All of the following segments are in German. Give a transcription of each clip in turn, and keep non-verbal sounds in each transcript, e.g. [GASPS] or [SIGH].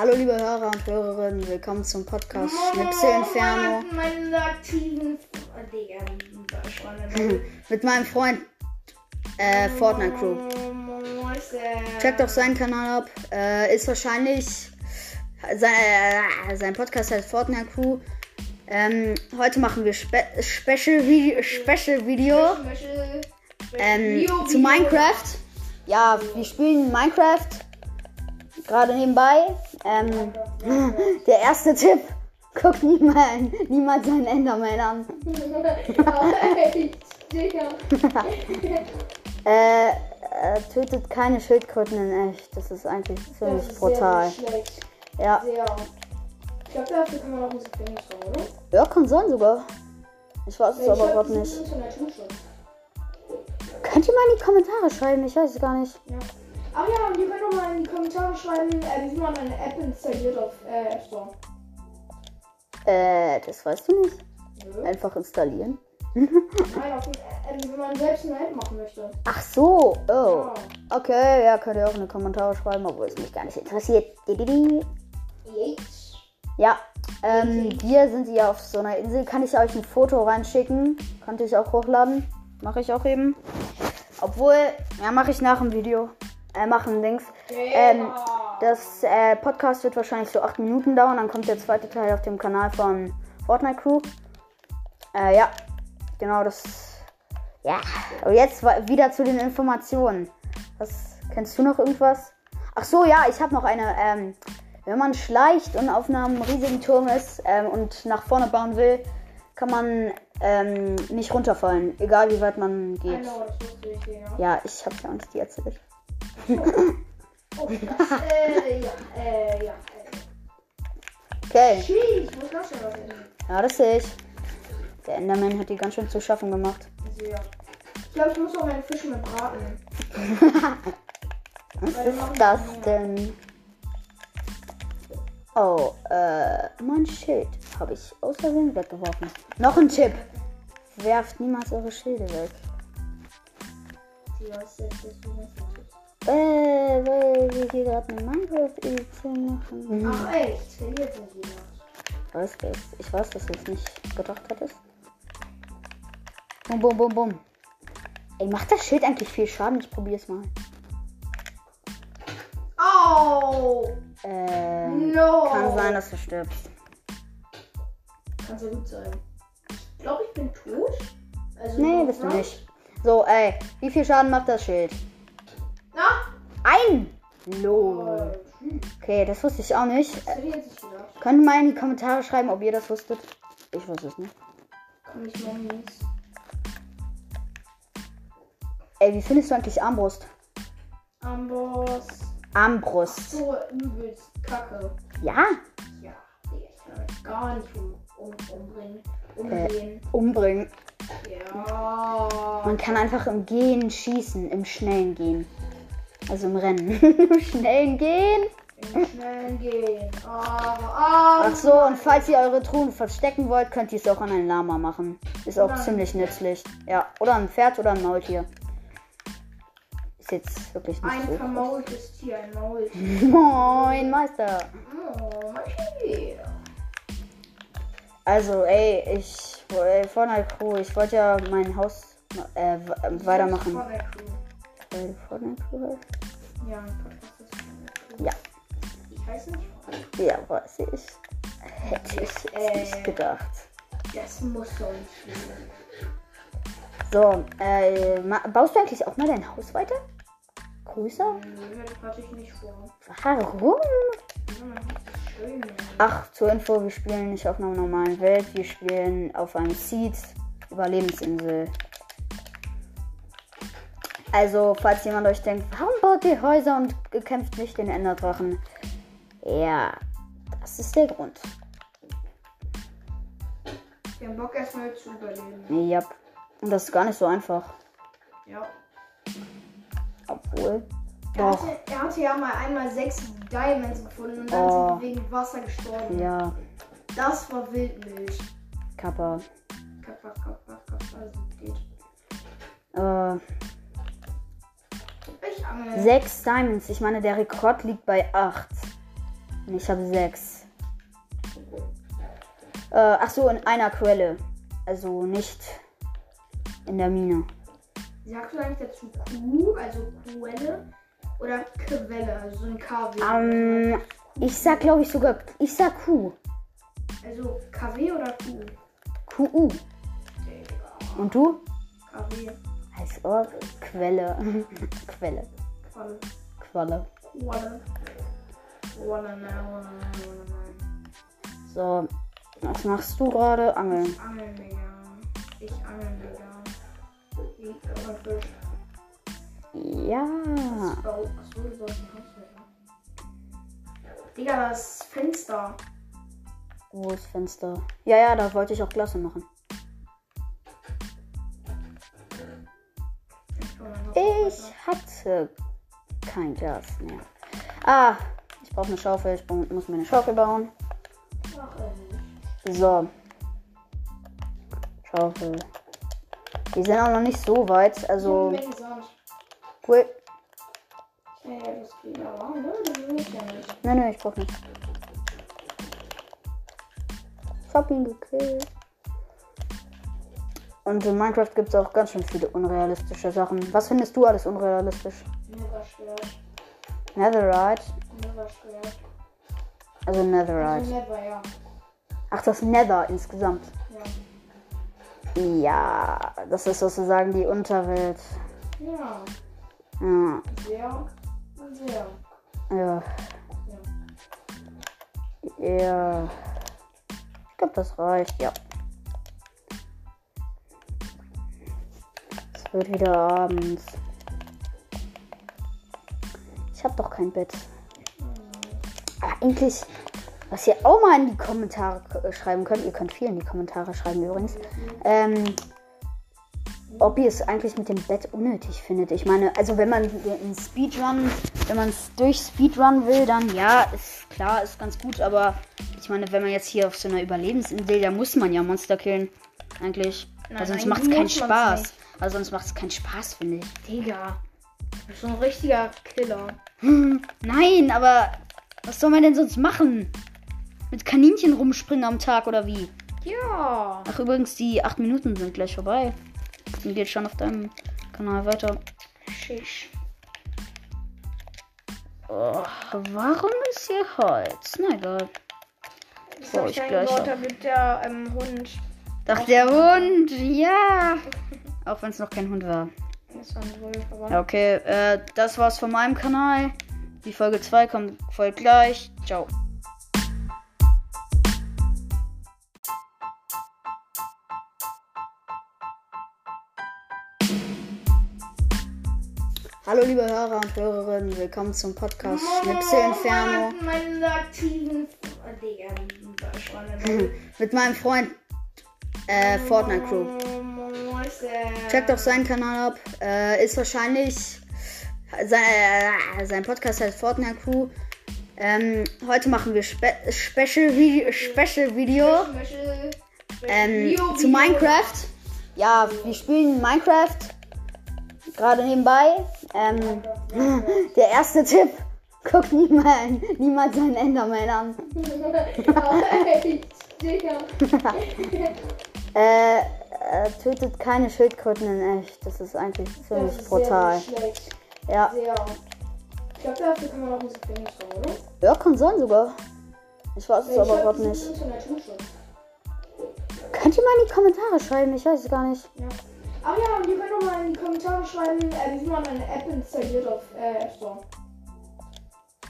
Hallo liebe Hörer und Hörerinnen, willkommen zum Podcast Schnipsel Inferno. Oh, [LAUGHS] mit meinem Freund äh, Fortnite Crew. Checkt doch seinen Kanal ab. Äh, ist wahrscheinlich sein, äh, sein Podcast heißt Fortnite Crew. Ähm, heute machen wir Spe Special, Video, Special Video ähm, zu Minecraft. Ja, wir spielen Minecraft gerade nebenbei. Ähm, [LAUGHS] der erste Tipp: guckt niemals, niemals seinen Enderman an. [LAUGHS] Äh, äh, tötet keine Schildkröten in echt. Das ist eigentlich ziemlich brutal. schlecht. Ja. Sehr. Ich glaube, dafür kann man auch Musik benutzen, oder? ja, kann sein sogar. Ich weiß es aber gerade das nicht. Könnt ihr mal in die Kommentare schreiben? Ich weiß es gar nicht. Ja. Ach ja, und ihr könnt auch mal in die Kommentare schreiben, äh, wie man eine App installiert auf äh, App Store. Äh, das weißt du nicht. Nö. Einfach installieren. Nein, auf, äh, wenn man selbst eine App machen möchte. Ach so. Oh. Ja. Okay, ja, könnt ihr auch in die Kommentare schreiben, obwohl es mich gar nicht interessiert. Dididi. Ja, ähm, wir sind hier auf so einer Insel. Kann ich euch ein Foto reinschicken? Könnte ich auch hochladen. Mache ich auch eben. Obwohl, ja, mache ich nach dem Video. Äh, machen Dings. Ähm, das äh, Podcast wird wahrscheinlich so 8 Minuten dauern. Dann kommt der zweite Teil auf dem Kanal von Fortnite Crew. Äh, ja, genau das. Ja, aber jetzt wieder zu den Informationen. Was kennst du noch irgendwas? Ach so, ja, ich habe noch eine. Ähm, wenn man schleicht und auf einem riesigen Turm ist ähm, und nach vorne bauen will, kann man ähm, nicht runterfallen, egal wie weit man geht. ich. Ja, ich hab's ja uns dir erzählt. Oh, das, äh, ja, äh, ja. Okay, Sheesh, was denn? ja, das sehe ich. Der Enderman hat die ganz schön zu schaffen gemacht. Sehr. Ich glaube, ich muss auch meine Fische mit braten. [LAUGHS] Was ist das denn? Oh, äh, mein Schild habe ich aus Versehen weggeworfen. Noch ein Tipp. Werft niemals eure Schilde weg. Die Äh, weil wir hier gerade eine Minecraft-Edition machen. Ach echt, verliert. Was das? Ich weiß, dass du es nicht gedacht hattest. Bum, bum, bum, bum. Ey, macht das Schild eigentlich viel Schaden? Ich probier's mal. Oh! Ähm, No! kann sein, dass du stirbst. Kann sehr gut sein. Ich glaube, ich bin tot. Also Nee, bist du nicht. So, ey, wie viel Schaden macht das Schild? Na? Ein! Lol. Okay, das wusste ich auch nicht. Gedacht. Könnt ihr mal in die Kommentare schreiben, ob ihr das wusstet? Ich wusste es nicht. Komm ich mal mies. Ey, wie findest du eigentlich Armbrust? Amboss. Armbrust. So übelst kacke. Ja, Ja, ich kann damit gar nicht um, um, umbringen. Äh. Umgehen. umbringen. Ja. Man kann einfach im Gehen schießen, im schnellen Gehen. Also im Rennen. Im [LAUGHS] schnellen Gehen. Im schnellen Gehen. Aber, aber. Ach so, und falls ihr eure Truhen verstecken wollt, könnt ihr es auch an ein Lama machen. Ist auch ziemlich nützlich. Ja, oder ein Pferd oder ein Maultier. Ist jetzt wirklich nicht Ein so. vermaultes Tier, ein Maultier. [LAUGHS] Moin, Meister. Oh, Maschine. Also, ey, ich. Ey, Fortnite Crew, ich wollte ja mein Haus äh, äh, weitermachen. Fortnite Crew. Weil du Fortnite Crew heißt? Ja, ein Podcast ist Fortnite. Ja. Ich heiße nicht Ja, weiß ich. Hätte ich jetzt Äh. nicht gedacht. Das muss nicht stimmen. So, äh, baust du eigentlich auch mal dein Haus weiter? Größer? Nö, das hatte ich nicht vor. Warum? Schön. Ach, zur Info, wir spielen nicht auf einer normalen Welt, wir spielen auf einem Seed Überlebensinsel. Also, falls jemand euch denkt, warum baut ihr Häuser und kämpft nicht den Enderdrachen? Ja, das ist der Grund. Wir haben Bock erstmal zu überleben. Ja. Und das ist gar nicht so einfach. Ja. Obwohl. Er hatte, er hatte ja mal einmal sechs Diamonds gefunden und dann Oh. sind wir wegen Wasser gestorben. Ja, Das war Wildmilch. Kappa. Kappa, kappa, kappa, also geht. Äh. Sechs Diamonds. Ich meine, der Rekord liegt bei acht. Und ich habe sechs. Äh, ach so, in einer Quelle. Also nicht in der Mine. Sagst du eigentlich dazu Kuh, also Quelle? Oder Quelle, also so ein KW? Ähm, ich sag, glaube ich, sogar. Ich sag Q. Also KW oder Kuh? QU. Und du? KW. Als ob. Quelle. [LAUGHS] Quelle. Qualle. Qualle. Qualle. Qualle, ne, ne, ne. So. Was machst du gerade? Angeln. Angeln, Digga. Ich angel, Digga. Ich aber Fisch. Ja. Achso, du sollst ein Haus. Digga, das Fenster. Wo ist Fenster? Ja, ja, da wollte ich auch Klasse machen. Ich, hatte kein Gas mehr. Ah, ich brauche eine Schaufel. Ich brauch- muss mir eine Schaufel bauen. So. Schaufel. Die sind auch noch nicht so weit. Also, Sand. cool. Ne? Nein, nein, ich brauch nicht. Ich hab ihn gekillt. Und in Minecraft gibt es auch ganz schön viele unrealistische Sachen. Was findest du alles unrealistisch? Never Schwert. Netherite. Also Also Netherite. never, ja. Ach, das Nether insgesamt. Ja. Ja, das ist sozusagen die Unterwelt. Ja. Ja, Sehr. Sehr. ja. Ja. Ich glaube, das reicht, ja. Es wird wieder abends. Ich habe doch kein Bett. Ah, eigentlich, was ihr auch mal in die Kommentare äh, schreiben könnt, ihr könnt viel in die Kommentare schreiben übrigens, ähm, ob ihr es eigentlich mit dem Bett unnötig findet. Ich meine, also wenn man in Speedrun, wenn man es durch Speedrun will, dann ja, ist klar, ist ganz gut, aber ich meine, wenn man jetzt hier auf so einer Überlebensinsel, da muss man ja Monster killen, eigentlich. Nein, Weil sonst nein, macht es keinen Spaß. nicht. Also sonst macht es keinen Spaß, finde ich. Digga. So ein richtiger Killer. Hm, [GASPS] nein, aber was soll man denn sonst machen? Mit Kaninchen rumspringen am Tag oder wie? Ja. Ach, übrigens, die acht Minuten sind gleich vorbei. Und geht schon auf deinem Kanal weiter. Schisch. Oh, warum ist hier Holz? Na egal. Das ich ich gleich auch. damit der ähm, Hund. Doch, der Hund, ja. [LAUGHS] Auch wenn es noch kein Hund war. Wolf, aber. Ja, okay, äh, das war's von meinem Kanal. Die Folge 2 kommt voll gleich. Ciao. Hallo liebe Hörer und Hörerinnen, willkommen zum Podcast Schnipsel Inferno schon eine [LAUGHS] mit meinem Freund äh, Fortnite Crew. Checkt doch seinen Kanal ab. Äh, ist wahrscheinlich. Sein, äh, sein Podcast heißt Fortnite Crew. Ähm, heute machen wir Spe Special, Video, Special Video ähm, zu Minecraft. Ja, wir spielen Minecraft. Gerade nebenbei. Ähm, [LAUGHS] der erste Tipp. [LAUGHS] Guckt niemals, niemals seinen Enderman an. [LAUGHS] Äh, äh, tötet keine Schildkröten in echt. Das ist eigentlich ziemlich Das ist brutal. Sehr, sehr schlecht. Ja. Sehr. Ich glaube, dafür kann man auch Musik benutzen, oder? ja, kann sein sogar. Ich weiß es Ich aber gerade nicht. Könnt ihr mal in die Kommentare schreiben? Ich weiß es gar nicht. Ja. Ach ja, und ihr könnt auch mal in die Kommentare schreiben, äh, wie man eine App installiert auf äh, App Store.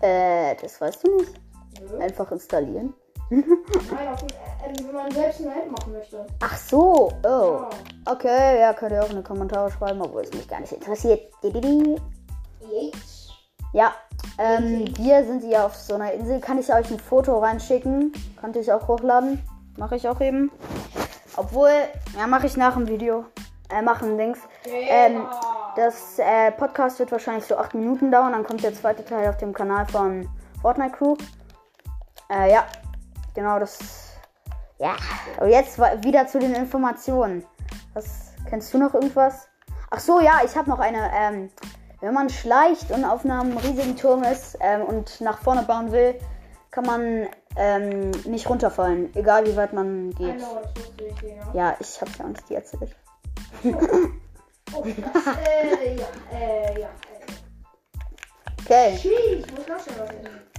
Äh, das weißt du nicht. Nö. Einfach installieren. Nein, auf, äh, wenn man selbst eine App machen möchte. Ach so. Oh. Ja. Okay, ja, könnt ihr auch in die Kommentare schreiben, obwohl es mich gar nicht interessiert. Dididi. Yates. Ja, ähm, wir sind hier auf so einer Insel. Kann ich euch ein Foto reinschicken? Konnte ich auch hochladen. Mache ich auch eben. Obwohl, ja, mache ich nach dem Video. Äh, machen Dings. Ähm, das äh, Podcast wird wahrscheinlich so 8 Minuten dauern. Dann kommt der zweite Teil auf dem Kanal von Fortnite Crew. Äh, ja, genau das. Ja, und jetzt wieder zu den Informationen. Was kennst du noch irgendwas? Ach so, ja, ich habe noch eine. Ähm, wenn man schleicht und auf einem riesigen Turm ist ähm, und nach vorne bauen will, kann man ähm, nicht runterfallen, egal wie weit man geht. know, ich. Ja, ich hab's ja auch nicht dir erzählt. Oh, das, äh, ja, äh, ja. Äh. Okay, was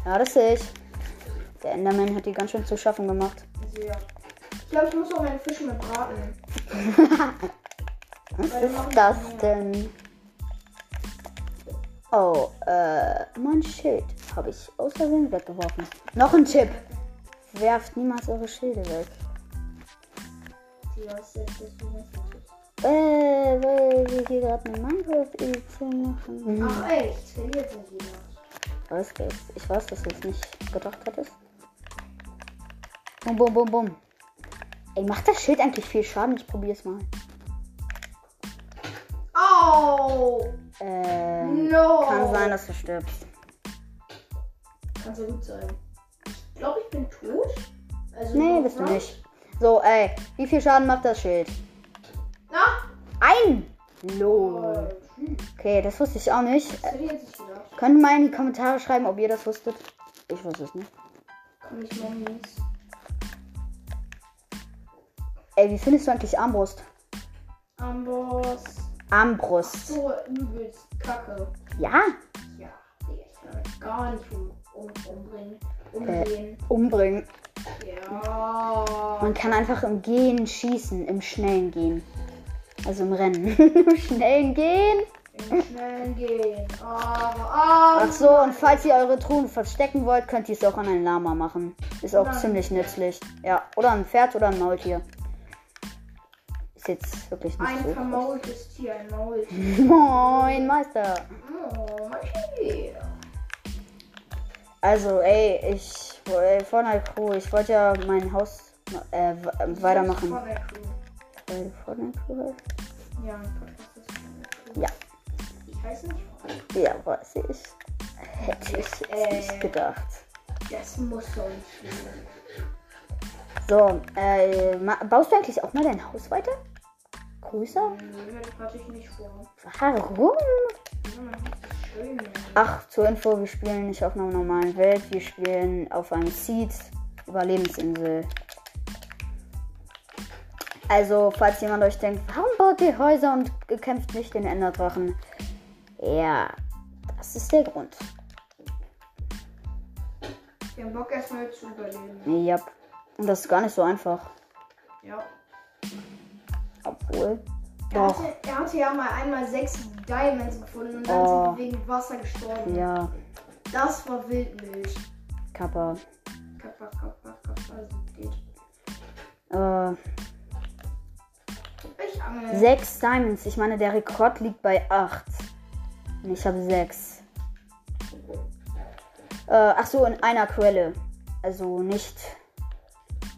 ja, das sehe ich. Der Enderman hat die ganz schön zu schaffen gemacht. Ja. Ich glaube, ich muss auch meine Fische mit braten. [LAUGHS] Was Weil ist das denn? Oh, äh, mein Schild habe ich aus Versehen weggeworfen. Noch ein Tipp. Werft niemals eure Schilde weg. Äh, weil wir hier gerade eine Minecraft-Edition machen. Ach, echt? Verliert die noch. Was geht's? Ich weiß, dass du es nicht gedacht hattest. Bum, bum, bum, bum. Ey, macht das Schild eigentlich viel Schaden? Ich probier's mal. Oh! Ähm, No! kann sein, dass du stirbst. Kann sehr gut sein. Ich glaube, ich bin tot. Also, Nee, bist du nicht. So, ey, wie viel Schaden macht das Schild? Na? Ein! Oh, Lol. hm. Okay, das wusste ich auch nicht. Äh, könnt ihr mal in die Kommentare schreiben, ob ihr das wusstet? Ich wusste es nicht. Komm ich mal mies. Ey, wie findest du eigentlich Armbrust? Amboss. Armbrust. So übelst kacke. Ja, Ja, ich kann das gar nicht um, um, umbringen. Äh. Umgehen. umbringen. Ja. Man kann einfach im Gehen schießen, im schnellen Gehen. Also im Rennen. [LAUGHS] Im schnellen Gehen. Im schnellen Gehen. Aber, aber. Ach so, und falls ihr eure Truhen verstecken wollt, könnt ihr es auch an ein Lama machen. Ist auch ziemlich nützlich. Ja, oder ein Pferd oder ein Maultier. Ist jetzt wirklich nicht Ein so. vermaultes Tier, ein Maultier. [LAUGHS] Moin, Meister. Oh, okay. Also, ey, ich. Ey, Fortnite Crew, ich wollte ja mein Haus äh, äh, weitermachen. Fortnite Crew. Du Fortnite Crew? Ja, ein Podcast ist Fortnite Crew. Ja. Ich heiße nicht. Ja, weiß ich. Hätte ich Äh. nicht gedacht. Das muss doch nicht. So, äh, baust du eigentlich auch mal dein Haus weiter? Größer? Nö, das hatte ich nicht vor. Warum? Ach, zur Info, wir spielen nicht auf einer normalen Welt, wir spielen auf einem Seed Überlebensinsel. Also, falls jemand euch denkt, warum baut ihr Häuser und kämpft nicht den Enderdrachen? Ja, das ist der Grund. Wir haben Bock erstmal zu überleben. Ja. Und das ist gar nicht so einfach. Ja. Obwohl. Er Doch. hatte, er hatte ja mal einmal sechs Diamonds gefunden und dann Oh. sind wegen Wasser gestorben. Ja, Das war Wildmilch. Kappa. Kappa, kappa, kappa, also geht. Äh, Ich angel. sechs Diamonds. Ich meine, der Rekord liegt bei acht. Und ich habe sechs. Äh, ach so, in einer Quelle. Also nicht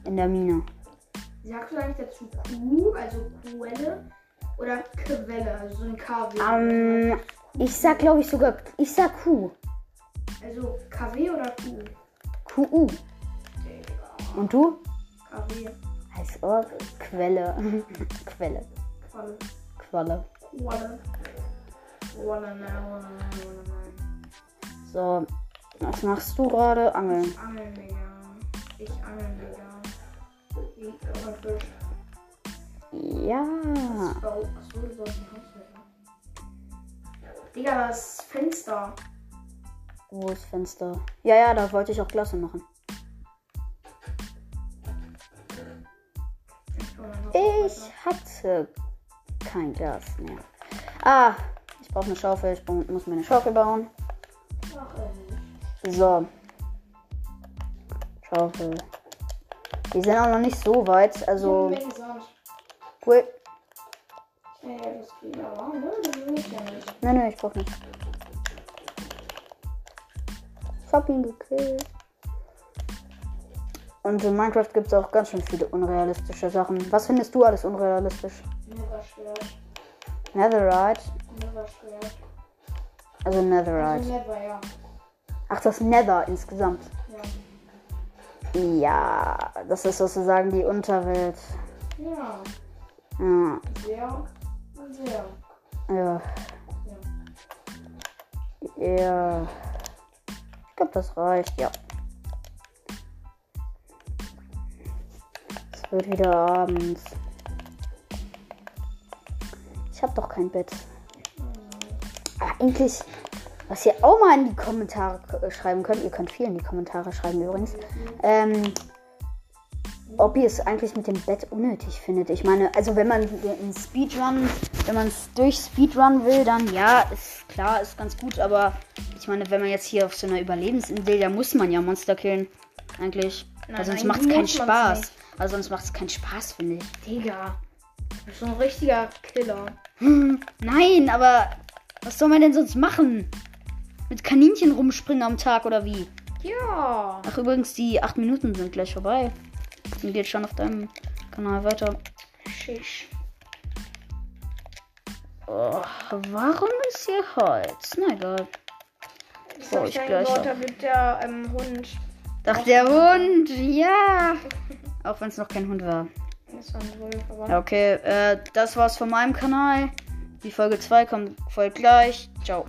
in der Mine. Sagst du eigentlich dazu Kuh, also Quelle? Oder Quelle, also so ein KW? Ähm, ich sag, glaube ich, sogar. Ich sag Q. Also KW oder Kuh? QU. Und du? KW. Als Org. Quelle. [LAUGHS] Quelle. Qualle. Qualle. Qualle. So. Was machst du gerade? Angeln. Ich angel, Digga. Ich angel, Digga. Ja. Digga, das Fenster. Wo ist Fenster? Ja, ja, da wollte ich auch Klasse machen. Ich, hatte kein Gas mehr. Ah, ich brauche eine Schaufel. Ich muss mir eine Schaufel bauen. So. Schaufel. Die sind auch noch nicht so weit. Also, Sand. cool. Ne? Nein, nein, ich brauch nicht. Ich hab ihn gekillt. Und in Minecraft gibt es auch ganz schön viele unrealistische Sachen. Was findest du alles unrealistisch? Never Schwert. Netherite. Also Also Netherite. never, ja. Ach, das Nether insgesamt. Ja. Ja, das ist sozusagen die Unterwelt. Ja. Ja. Sehr, sehr. Ja. Ja. ja. Ich glaube, das reicht, ja. Es wird wieder abends. Ich habe doch kein Bett. Eigentlich. Ah, was ihr auch mal in die Kommentare k- schreiben könnt, ihr könnt viel in die Kommentare schreiben übrigens, ähm, ob ihr es eigentlich mit dem Bett unnötig findet. Ich meine, also wenn man den Speedrun, wenn man es durch Speedrun will, dann ja, ist klar, ist ganz gut, aber ich meine, wenn man jetzt hier auf so einer Überlebensinsel, da muss man ja Monster killen. Eigentlich. Nein, Weil sonst macht es keinen Spaß. nicht. Also sonst macht es keinen Spaß, finde ich. Digga. Du bist so ein richtiger Killer. Hm, [LAUGHS] nein, aber was soll man denn sonst machen? Mit Kaninchen rumspringen am Tag oder wie? Ja. Ach, übrigens, die acht Minuten sind gleich vorbei. Und geht schon auf deinem Kanal weiter. Schisch. Oh, warum ist hier Holz? Na egal. Das hab ich ich gleich damit der ähm, Hund. Doch, der Hund, ja. [LAUGHS] Auch wenn es noch kein Hund war. Das war ein Wolf, aber. Ja, okay, äh, das war's von meinem Kanal. Die Folge 2 kommt voll gleich. Ciao.